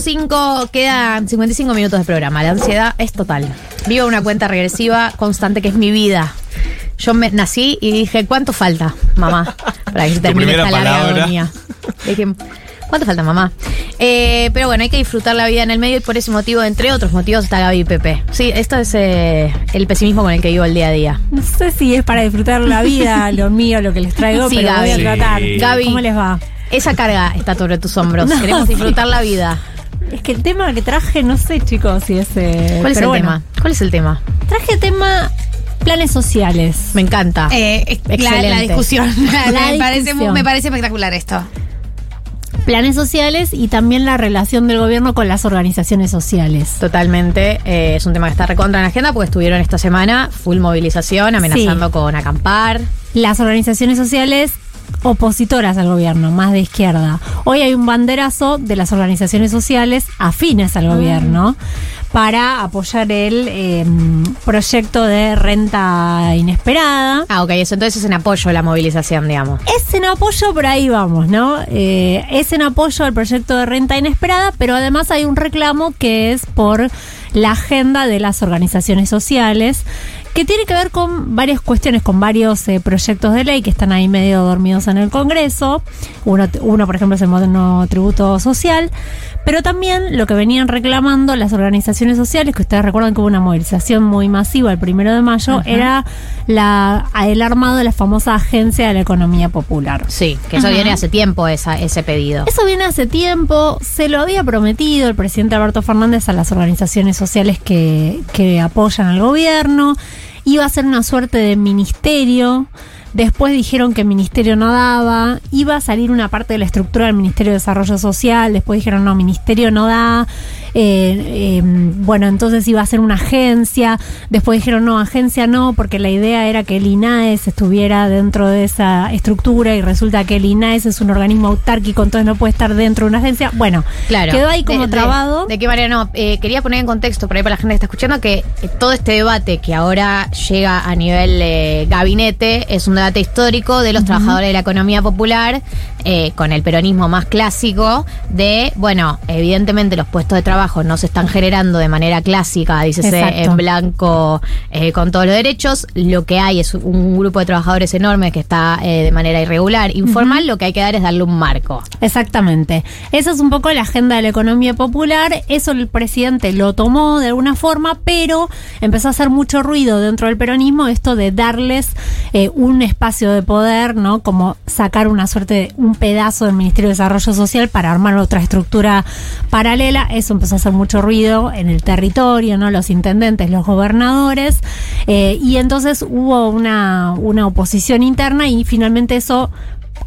8.05, quedan 55 minutos de programa. La ansiedad es total. Vivo una cuenta regresiva constante que es mi vida. Yo me nací y dije, ¿cuánto falta, mamá? Para que se termine esta larga agonía. Dije, ¿cuánto falta, mamá? Eh, pero bueno, hay que disfrutar la vida en el medio y por ese motivo, entre otros motivos, está Gaby y Pepe. Sí, esto es eh, el pesimismo con el que vivo el día a día. No sé si es para disfrutar la vida, lo mío, lo que les traigo, Sí, pero voy a Gaby. tratar. Sí. Gaby. ¿Cómo les va? Esa carga está sobre tus hombros. No, Queremos sí. disfrutar la vida. Es que el tema que traje, no sé, chicos, si es. eh, ¿Cuál es el bueno. tema? ¿Cuál es el tema? Traje tema planes sociales. Me encanta. Eh, la, Excelente. la discusión. La me, parece, discusión. me parece espectacular esto. Planes sociales y también la relación del gobierno con las organizaciones sociales. Totalmente, eh, es un tema que está recontra en la agenda porque estuvieron esta semana full movilización, amenazando Sí. con acampar. Las organizaciones sociales opositoras al gobierno, más de izquierda. Hoy hay un banderazo de las organizaciones sociales afines al gobierno para apoyar el eh, proyecto de renta inesperada. Ah, ok, eso entonces es en apoyo a la movilización, digamos. Es en apoyo, por ahí vamos, ¿no? Eh, es en apoyo al proyecto de renta inesperada, pero además hay un reclamo que es por la agenda de las organizaciones sociales, que tiene que ver con varias cuestiones, con varios eh, proyectos de ley que están ahí medio dormidos en el Congreso. Uno, uno, por ejemplo, es el moderno tributo social, pero también lo que venían reclamando las organizaciones sociales, que ustedes recuerdan que hubo una movilización muy masiva el primero de mayo, era la, el armado de la famosa Agencia de la Economía Popular. Sí, que eso viene hace tiempo esa, ese pedido. Eso viene hace tiempo, se lo había prometido el presidente Alberto Fernández a las organizaciones sociales que, que apoyan al gobierno, iba a ser una suerte de ministerio, después dijeron que el ministerio no daba, iba a salir una parte de la estructura del Ministerio de Desarrollo Social, después dijeron no, ministerio no da, eh, eh, bueno, entonces iba a ser una agencia, después dijeron no, agencia no, porque la idea era que el INAES estuviera dentro de esa estructura y resulta que el INAES es un organismo autárquico, entonces no puede estar dentro de una agencia. Bueno, Claro. quedó ahí como De- trabado. De, qué manera no? Eh, quería poner en contexto por ahí para la gente que está escuchando que eh, todo este debate que ahora llega a nivel gabinete es un debate histórico de los trabajadores de la economía popular eh, con el peronismo más clásico de, bueno, evidentemente los puestos de trabajo no se están generando de manera clásica, dícese Exacto. en blanco eh, con todos los derechos. Lo que hay es un grupo de trabajadores enorme que está eh, de manera irregular, informal. Lo que hay que dar es darle un marco. Exactamente. Esa es un poco la agenda de la economía popular. Eso el presidente lo tomó de alguna forma, pero empezó a hacer mucho ruido dentro del peronismo esto de darles un espacio de poder, ¿no? Como sacar una suerte de un pedazo del Ministerio de Desarrollo Social para armar otra estructura paralela. Eso empezó a hacer mucho ruido en el territorio, ¿no? Los intendentes, los gobernadores. eh, y entonces hubo una, una oposición interna y finalmente eso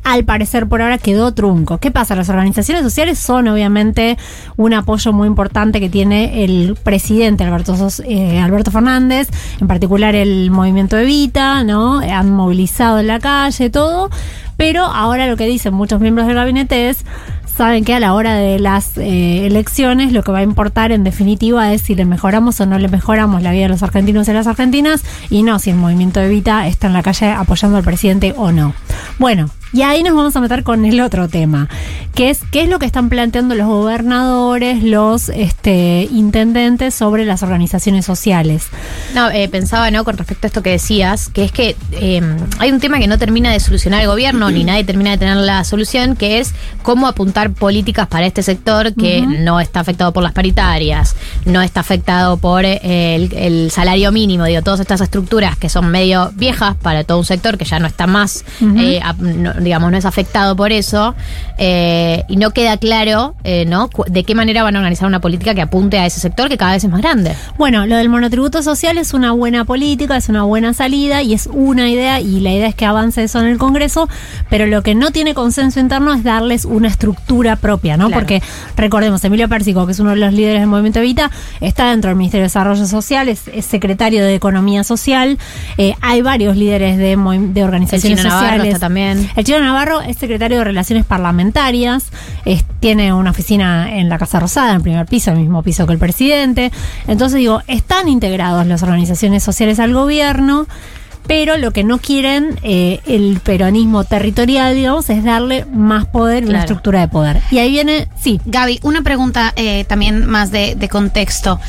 al parecer por ahora quedó trunco. ¿Qué pasa? Las organizaciones sociales son obviamente un apoyo muy importante que tiene el presidente Alberto, eh, Alberto Fernández, en particular el movimiento Evita, ¿no? Han movilizado en la calle, todo, pero ahora lo que dicen muchos miembros del gabinete es saben que a la hora de las eh, elecciones lo que va a importar en definitiva es si le mejoramos o no le mejoramos la vida de los argentinos y las argentinas y no si el movimiento Evita está en la calle apoyando al presidente o no. Bueno, y ahí nos vamos a meter con el otro tema, que es qué es lo que están planteando los gobernadores, los este, intendentes sobre las organizaciones sociales. No, eh, pensaba, ¿no? Con respecto a esto que decías, que es que eh, hay un tema que no termina de solucionar el gobierno, ni nadie termina de tener la solución, que es cómo apuntar políticas para este sector que no está afectado por las paritarias, no está afectado por eh, el, el salario mínimo, digo, todas estas estructuras que son medio viejas para todo un sector que ya no está más, eh, no- digamos, no es afectado por eso, eh, y no queda claro, eh, ¿no? De qué manera van a organizar una política que apunte a ese sector que cada vez es más grande. Bueno, lo del monotributo social es una buena política, es una buena salida y es una idea y la idea es que avance eso en el Congreso, pero lo que no tiene consenso interno es darles una estructura propia, ¿no? Claro. Porque recordemos, Emilio Pérsico, que es uno de los líderes del movimiento Evita, está dentro del Ministerio de Desarrollo Social, es, es secretario de Economía Social, eh, hay varios líderes de, de El organizaciones Chino Navarro sociales. está también. El Chino Navarro es secretario de Relaciones Parlamentarias, es- tiene una oficina en la Casa Rosada, en el primer piso, el mismo piso que el presidente. Entonces digo, están integrados las organizaciones sociales al gobierno, pero lo que no quieren eh, el peronismo territorial, digamos, es darle más poder y una Claro. estructura de poder. Y ahí viene, sí, Gaby, una pregunta eh, también más de, de contexto.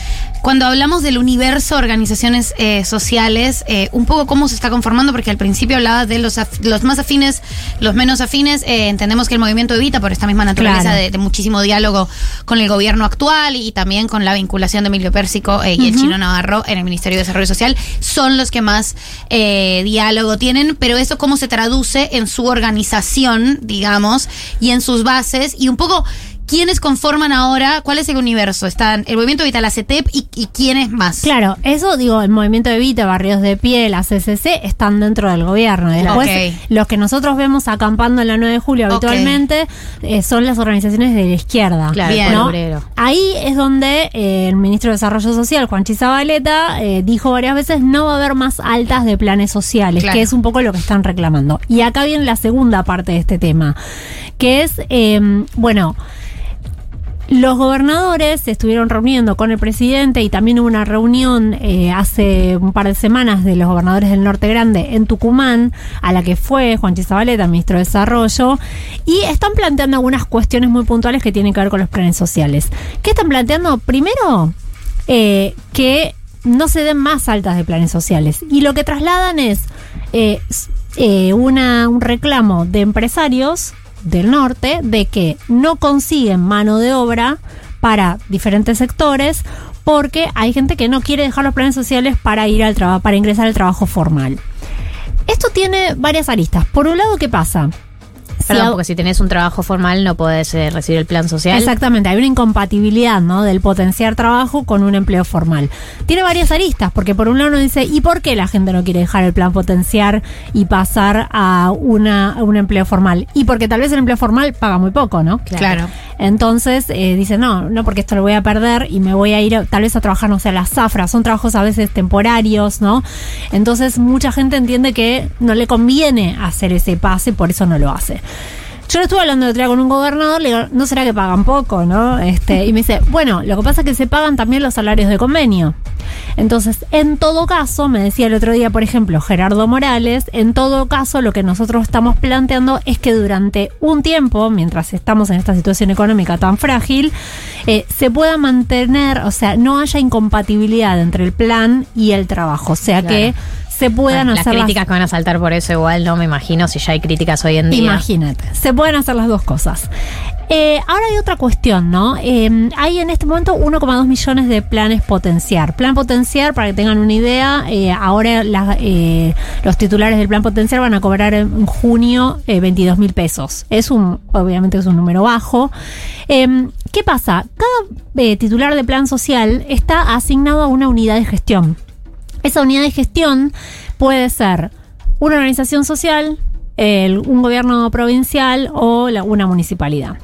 Cuando hablamos del universo organizaciones eh, sociales, eh, un poco cómo se está conformando, porque al principio hablabas de los, af- los más afines, los menos afines, eh, entendemos que el movimiento evita por esta misma naturaleza Claro. de, de muchísimo diálogo con el gobierno actual y también con la vinculación de Emilio Pérsico eh, y el chino Navarro en el Ministerio de Desarrollo Social, son los que más eh, diálogo tienen, pero eso cómo se traduce en su organización, digamos, y en sus bases, y un poco quiénes conforman ahora, cuál es el universo, están el movimiento Vital, la CETEP y, y quiénes más. Claro, eso digo, el movimiento de Vita, Barrios de Pie, la CCC están dentro del gobierno. Después, los que nosotros vemos acampando en la 9 de julio habitualmente eh, son las organizaciones de la izquierda. Claro, Bien. Ahí es donde eh, el ministro de Desarrollo Social, Juan Chizabaleta, eh, dijo varias veces no va a haber más altas de planes sociales, Claro. que es un poco lo que están reclamando. Y acá viene la segunda parte de este tema, que es, bueno, los gobernadores se estuvieron reuniendo con el presidente y también hubo una reunión eh, hace un par de semanas de los gobernadores del Norte Grande en Tucumán, a la que fue Juan Chizabaleta, ministro de Desarrollo, y están planteando algunas cuestiones muy puntuales que tienen que ver con los planes sociales. ¿Qué están planteando? Primero, eh, que no se den más altas de planes sociales. Y lo que trasladan es eh, eh, una, un reclamo de empresarios del norte de que no consiguen mano de obra para diferentes sectores porque hay gente que no quiere dejar los planes sociales para ir al trabajo, para ingresar al trabajo formal. Esto tiene varias aristas. Por un lado, ¿qué pasa? Perdón, porque si tenés un trabajo formal no podés eh, recibir el plan social. Exactamente, hay una incompatibilidad, ¿no? Del potenciar trabajo con un empleo formal. Tiene varias aristas, porque por un lado uno dice, ¿y por qué la gente no quiere dejar el plan potenciar y pasar a, una, a un empleo formal? Y porque tal vez el empleo formal paga muy poco, ¿no? Claro. Entonces eh, dice, no, no, porque esto lo voy a perder y me voy a ir a- tal vez a trabajar, no sé, a las zafras. Son trabajos a veces temporarios, ¿no? Entonces mucha gente entiende que no le conviene hacer ese pase, por eso no lo hace. Yo lo estuve hablando de otro día con un gobernador, le digo, ¿no será que pagan poco, no? Este, y me dice, bueno, lo que pasa es que se pagan también los salarios de convenio. Entonces, en todo caso, me decía el otro día, por ejemplo, Gerardo Morales, en todo caso, lo que nosotros estamos planteando es que durante un tiempo, mientras estamos en esta situación económica tan frágil, eh, se pueda mantener, o sea, no haya incompatibilidad entre el plan y el trabajo. O sea, que se puedan Bueno, las hacer las- críticas que van a saltar por eso igual no me imagino si ya hay críticas hoy en día. Imagínate, se pueden hacer las dos cosas. Eh, ahora hay otra cuestión, ¿no? Eh, hay en este momento 1,2 millones de planes potenciar. Plan potenciar, para que tengan una idea, eh, ahora la- eh, los titulares del plan potenciar van a cobrar en junio eh, 22 mil pesos. Es un, obviamente es un número bajo. Eh, ¿Qué pasa? Cada eh, titular de plan social está asignado a una unidad de gestión. Esa unidad de gestión puede ser una organización social, el- un gobierno provincial o la- una municipalidad.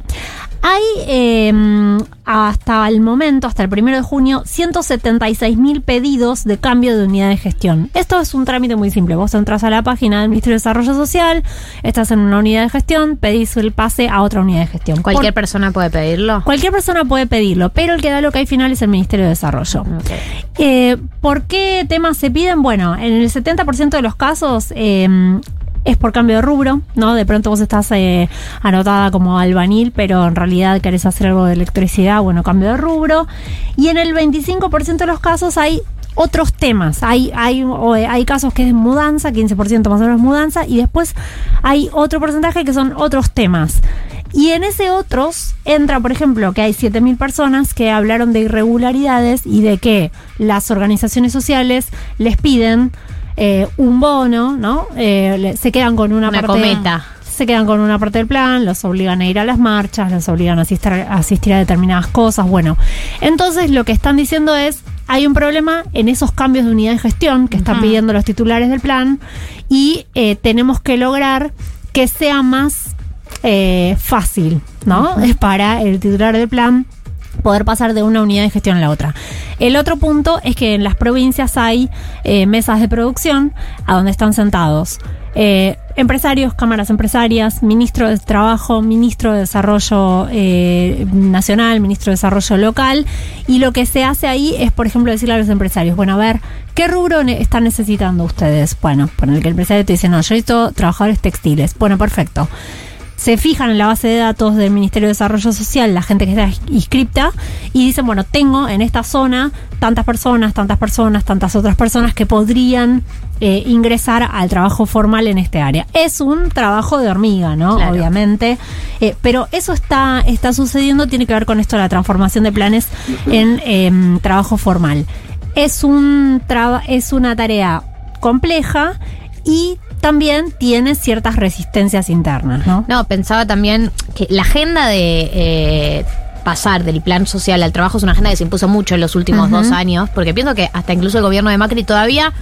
Hay eh, hasta el momento, hasta el primero de junio, 176 mil pedidos de cambio de unidad de gestión. Esto es un trámite muy simple. Vos entras a la página del Ministerio de Desarrollo Social, estás en una unidad de gestión, pedís el pase a otra unidad de gestión. ¿Cualquier Por- persona puede pedirlo? cualquier persona puede pedirlo, pero el que da lo que hay final es el Ministerio de Desarrollo. Eh, ¿Por qué temas se piden? Bueno, en el 70% de los casos eh, es por cambio de rubro, ¿no? De pronto vos estás eh, anotada como albanil, pero en realidad querés hacer algo de electricidad, bueno, cambio de rubro. Y en el 25% de los casos hay otros temas. Hay, hay, eh, hay casos que es mudanza, 15% más o menos mudanza, y después hay otro porcentaje que son otros temas. Y en ese otros entra, por ejemplo, que hay 7.000 personas que hablaron de irregularidades y de que las organizaciones sociales les piden eh, un bono, ¿no? Eh, se quedan con una, Una parte cometa. se quedan con una parte del plan, los obligan a ir a las marchas, los obligan a asistir, a asistir a determinadas cosas. Bueno, entonces lo que están diciendo es, hay un problema en esos cambios de unidad de gestión que están pidiendo los titulares del plan y eh, tenemos que lograr que sea más eh, fácil, ¿no? Es para el titular del plan poder pasar de una unidad de gestión a la otra. El otro punto es que en las provincias hay eh, mesas de producción a donde están sentados eh, empresarios, cámaras empresarias, ministro de Trabajo, ministro de Desarrollo eh, Nacional, ministro de Desarrollo Local. Y lo que se hace ahí es, por ejemplo, decirle a los empresarios, bueno, a ver, ¿qué rubro están necesitando ustedes? Bueno, por el que el empresario te dice, no, yo necesito trabajadores textiles. Bueno, perfecto. Se fijan en la base de datos del Ministerio de Desarrollo Social, la gente que está inscripta, y dicen, bueno, tengo en esta zona tantas personas, tantas personas, tantas otras personas que podrían eh, ingresar al trabajo formal en este área. Es un trabajo de hormiga, ¿no? Claro. Obviamente. Eh, pero eso está, está sucediendo, tiene que ver con esto la transformación de planes en em, trabajo formal. Es, un traba- es una tarea compleja y también tiene ciertas resistencias internas, ¿no? No, pensaba también que la agenda de eh, pasar del plan social al trabajo es una agenda que se impuso mucho en los últimos dos años, porque pienso que hasta incluso el gobierno de Macri todavía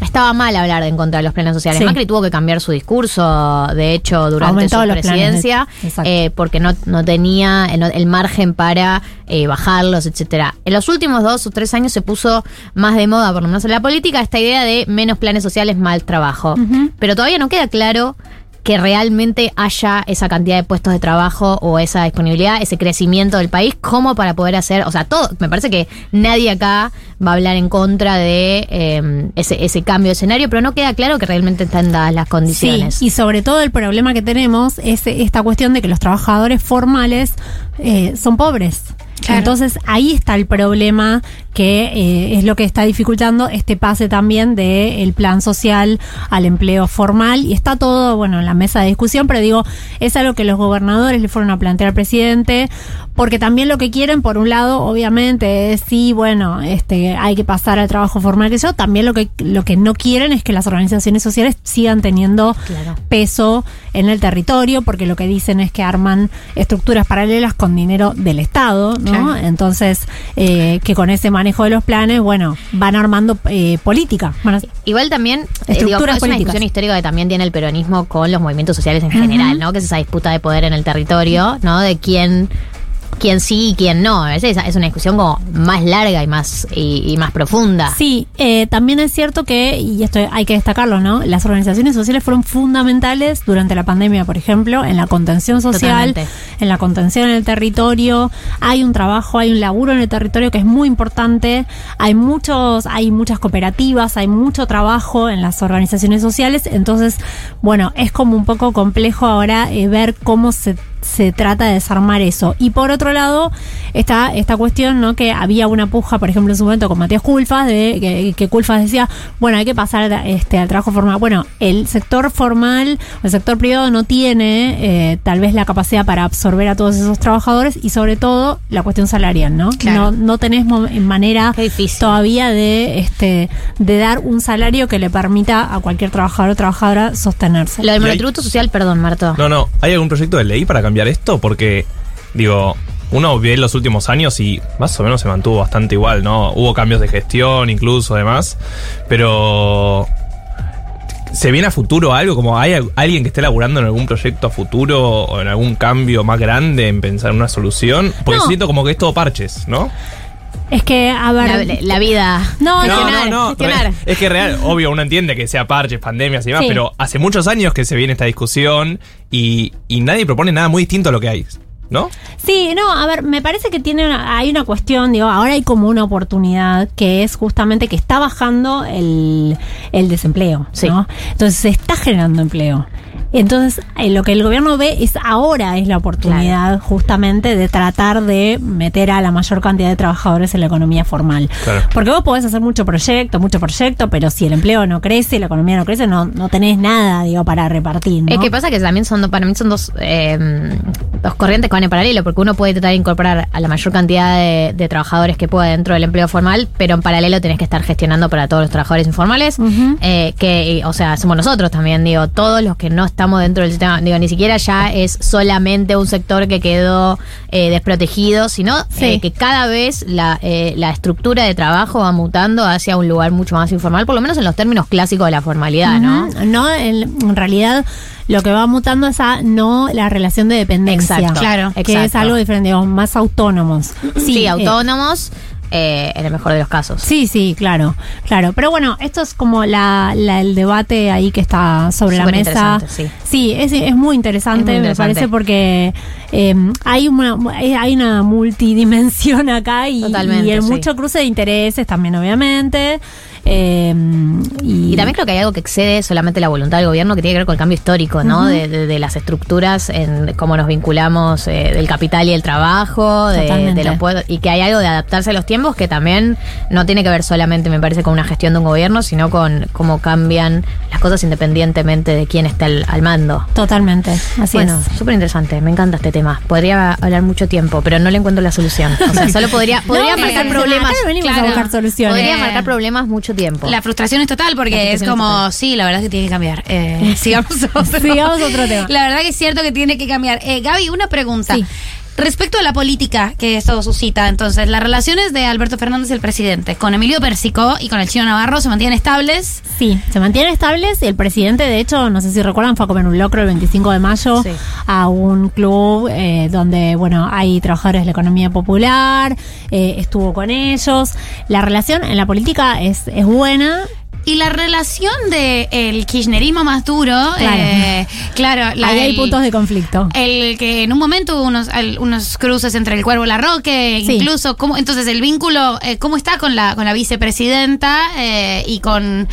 estaba mal hablar de en contra de los planes sociales. Sí. Macri tuvo que cambiar su discurso, de hecho, durante Aumentó su de- presidencia, Exacto. eh, porque no, no tenía el, el margen para eh, bajarlos, etcétera. En los últimos dos o tres años se puso más de moda, por lo menos en la política, esta idea de menos planes sociales, mal trabajo. Pero todavía no queda claro que realmente haya esa cantidad de puestos de trabajo o esa disponibilidad, ese crecimiento del país, como para poder hacer, o sea, todo, me parece que nadie acá va a hablar en contra de eh, ese, ese cambio de escenario, pero no queda claro que realmente están dadas las condiciones. Sí, y sobre todo el problema que tenemos es esta cuestión de que los trabajadores formales eh, son pobres. Entonces ahí está el problema que eh, es lo que está dificultando este pase también del plan social al empleo formal. Y está todo bueno en la mesa de discusión pero digo es algo que los gobernadores le fueron a plantear al presidente porque también lo que quieren por un lado obviamente es sí bueno este hay que pasar al trabajo formal que yo también lo que lo que no quieren es que las organizaciones sociales sigan teniendo Claro. peso en el territorio, porque lo que dicen es que arman estructuras paralelas con dinero del Estado, ¿no? Claro. Entonces, eh, que con ese manejo de los planes, bueno, van armando eh, política. Igual también, eh, Estructuras digo, es una políticas. discusión histórica que también tiene el peronismo con los movimientos sociales en general, ¿no? Que es esa disputa de poder en el territorio, ¿no? De quién, quién sí y quién no. Es, esa- es una discusión como más larga y más, y, y más profunda. Sí, eh, también es cierto que, y esto hay que destacarlo, ¿no? Las organizaciones sociales fueron fundamentales durante la pandemia, por ejemplo, en la contención social, Totalmente. en la contención en el territorio. Hay un trabajo, hay un laburo en el territorio que es muy importante. Hay muchos, hay muchas cooperativas, hay mucho trabajo en las organizaciones sociales. Entonces, bueno, es como un poco complejo ahora eh, ver cómo se se trata de desarmar eso. Y por otro lado, está esta cuestión, ¿no? Que había una puja, por ejemplo, en su momento con Matías Culfas, de que, que Culfas decía, bueno, hay que pasar este, al trabajo formal. Bueno, el sector formal, el sector privado no tiene eh, tal vez la capacidad para absorber a todos esos trabajadores y sobre todo la cuestión salarial, ¿no? Claro. No, no tenés manera todavía de este de dar un salario que le permita a cualquier trabajador o trabajadora sostenerse. Lo del monotributo social, perdón, Marto. No, no. ¿Hay algún proyecto de ley para cambiar esto? Porque, digo, uno ve los últimos años y más o menos se mantuvo bastante igual, ¿no? Hubo cambios de gestión incluso, además. Pero. ¿Se viene a futuro algo? Como hay al- alguien que esté laburando en algún proyecto a futuro o en algún cambio más grande en pensar en una solución? Porque No. siento como que es todo parches, ¿no? Es que, a ver, La, la vida. No, no, gestionar, gestionar. Re- Es que real, obvio, uno entiende que sea parches, pandemias y demás, Sí. pero hace muchos años que se viene esta discusión y, y nadie propone nada muy distinto a lo que hay, ¿no? Sí, no, a ver, me parece que tiene una- hay una cuestión, digo, ahora hay como una oportunidad que es justamente que está bajando el, el desempleo, Sí. ¿no? Entonces se está generando empleo. Entonces, eh, lo que el gobierno ve es ahora es la oportunidad justamente de tratar de meter a la mayor cantidad de trabajadores en la economía formal. Claro. Porque vos podés hacer mucho proyecto, mucho proyecto, pero si el empleo no crece, la economía no crece, no, no tenés nada, digo, para repartir. ¿no? Es que pasa que también son, para mí son dos, eh, dos corrientes que van en paralelo, porque uno puede tratar de incorporar a la mayor cantidad de, de trabajadores que pueda dentro del empleo formal, pero en paralelo tenés que estar gestionando para todos los trabajadores informales, eh, que, o sea, somos nosotros también, digo, todos los que no estamos dentro del sistema, digo, ni siquiera ya es solamente un sector que quedó eh, desprotegido, sino Sí. eh, que cada vez la, eh, la estructura de trabajo va mutando hacia un lugar mucho más informal, por lo menos en los términos clásicos de la formalidad, ¿no? No, en, en realidad lo que va mutando es a no la relación de dependencia. Exacto. Claro, Que exacto. es algo diferente, digamos, más autónomos. Sí, eh, autónomos. Eh, en el mejor de los casos. Sí, sí, claro, claro. Pero bueno, esto es como la, la- el debate ahí que está sobre la mesa. interesante, sí. es, es muy interesante, Es muy me parece, porque eh, hay una eh, hay una multidimensión acá y, y el sí. mucho cruce de intereses también, obviamente. Eh, y, Y también creo que hay algo que excede solamente la voluntad del gobierno que tiene que ver con el cambio histórico, ¿no? de, de- de las estructuras, en cómo nos vinculamos eh, del capital y el trabajo, de, los pueblos- y que hay algo de adaptarse a los tiempos que también no tiene que ver solamente, me parece, con una gestión de un gobierno, sino con cómo cambian las cosas independientemente de quién está al, al mando. Totalmente, así bueno, es. súper interesante, me encanta este tema. Podría hablar mucho tiempo, pero no le encuentro la solución. O sea, solo podría, podría No, marcar problemas. claro. a buscar soluciones. Podría marcar problemas mucho tiempo. La frustración es total porque es como, es sí, la verdad es que tiene que cambiar. Eh, sigamos otro. Sigamos otro tema. La verdad que es cierto que tiene que cambiar. Eh, Gaby, una pregunta. Sí. Respecto a la política que esto suscita, entonces, las relaciones de Alberto Fernández, el presidente, con Emilio Pérsico y con el chino Navarro se mantienen estables. Sí, se mantienen estables y el presidente, de hecho, no sé si recuerdan, fue a comer un locro el 25 de mayo Sí. a un club eh, donde, bueno, hay trabajadores de la economía popular, eh, estuvo con ellos. La relación en la política es, es buena. Y la relación de el kirchnerismo más duro, Claro. eh, claro, la Ahí hay del- puntos de conflicto. El que en un momento hubo unos, al- unos cruces entre el Cuervo y la Roque, Sí. incluso, ¿cómo, entonces el vínculo, eh, ¿cómo está con la, con la vicepresidenta eh, y con,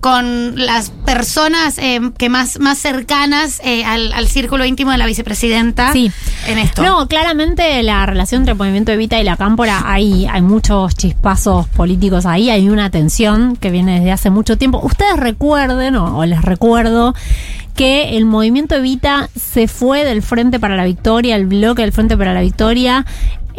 con las personas eh, que más, más cercanas eh, al, al círculo íntimo de la vicepresidenta Sí. en esto? No, claramente la relación entre el movimiento Evita y la Cámpora, hay, hay muchos chispazos políticos ahí, hay una tensión que viene desde hace mucho tiempo. Ustedes recuerden, o les recuerdo, que el movimiento Evita se fue del Frente para la Victoria, el bloque del Frente para la Victoria,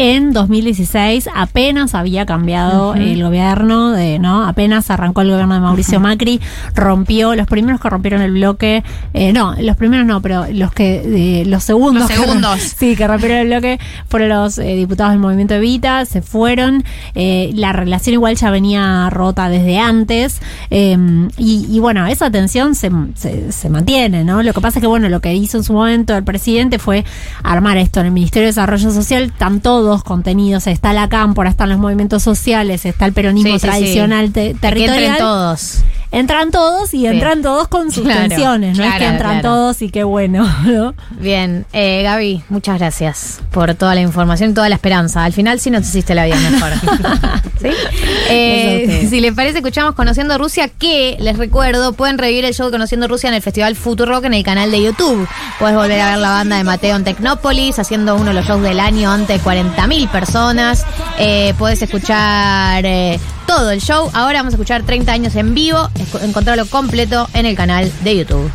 en 2016 apenas había cambiado el gobierno, de, ¿no? Apenas arrancó el gobierno de Mauricio Macri, rompió, los primeros que rompieron el bloque, eh, no, los primeros no, pero los que, eh, los segundos. Los que- segundos. sí, que rompieron el bloque fueron los eh, diputados del movimiento Evita, se fueron, eh, la relación igual ya venía rota desde antes, eh, y, y bueno, esa tensión se, se, se mantiene, ¿no? Lo que pasa es que, bueno, lo que hizo en su momento el presidente fue armar esto en el Ministerio de Desarrollo Social, están todos contenidos, está la cámpora, están los movimientos sociales, está el peronismo Sí, sí, sí. tradicional Que territorial. entren todos. Entran todos y entran todos con sus Claro, tensiones, no es que entran claro. todos y qué bueno, ¿no? Bien, eh, Gaby, muchas gracias por toda la información y toda la esperanza. Al final sí nos hiciste la vida mejor. ¿Sí? Eh, sí. si les parece, escuchamos Conociendo Rusia, que les recuerdo, pueden revivir el show de Conociendo Rusia en el Festival Futurock en el canal de YouTube. Puedes volver a ver la banda de Mateo en Tecnópolis, haciendo uno de los shows del año ante 40.000 personas. Eh, puedes escuchar eh, todo el show. Ahora vamos a escuchar 30 años en vivo. Encontrarlo completo en el canal de YouTube.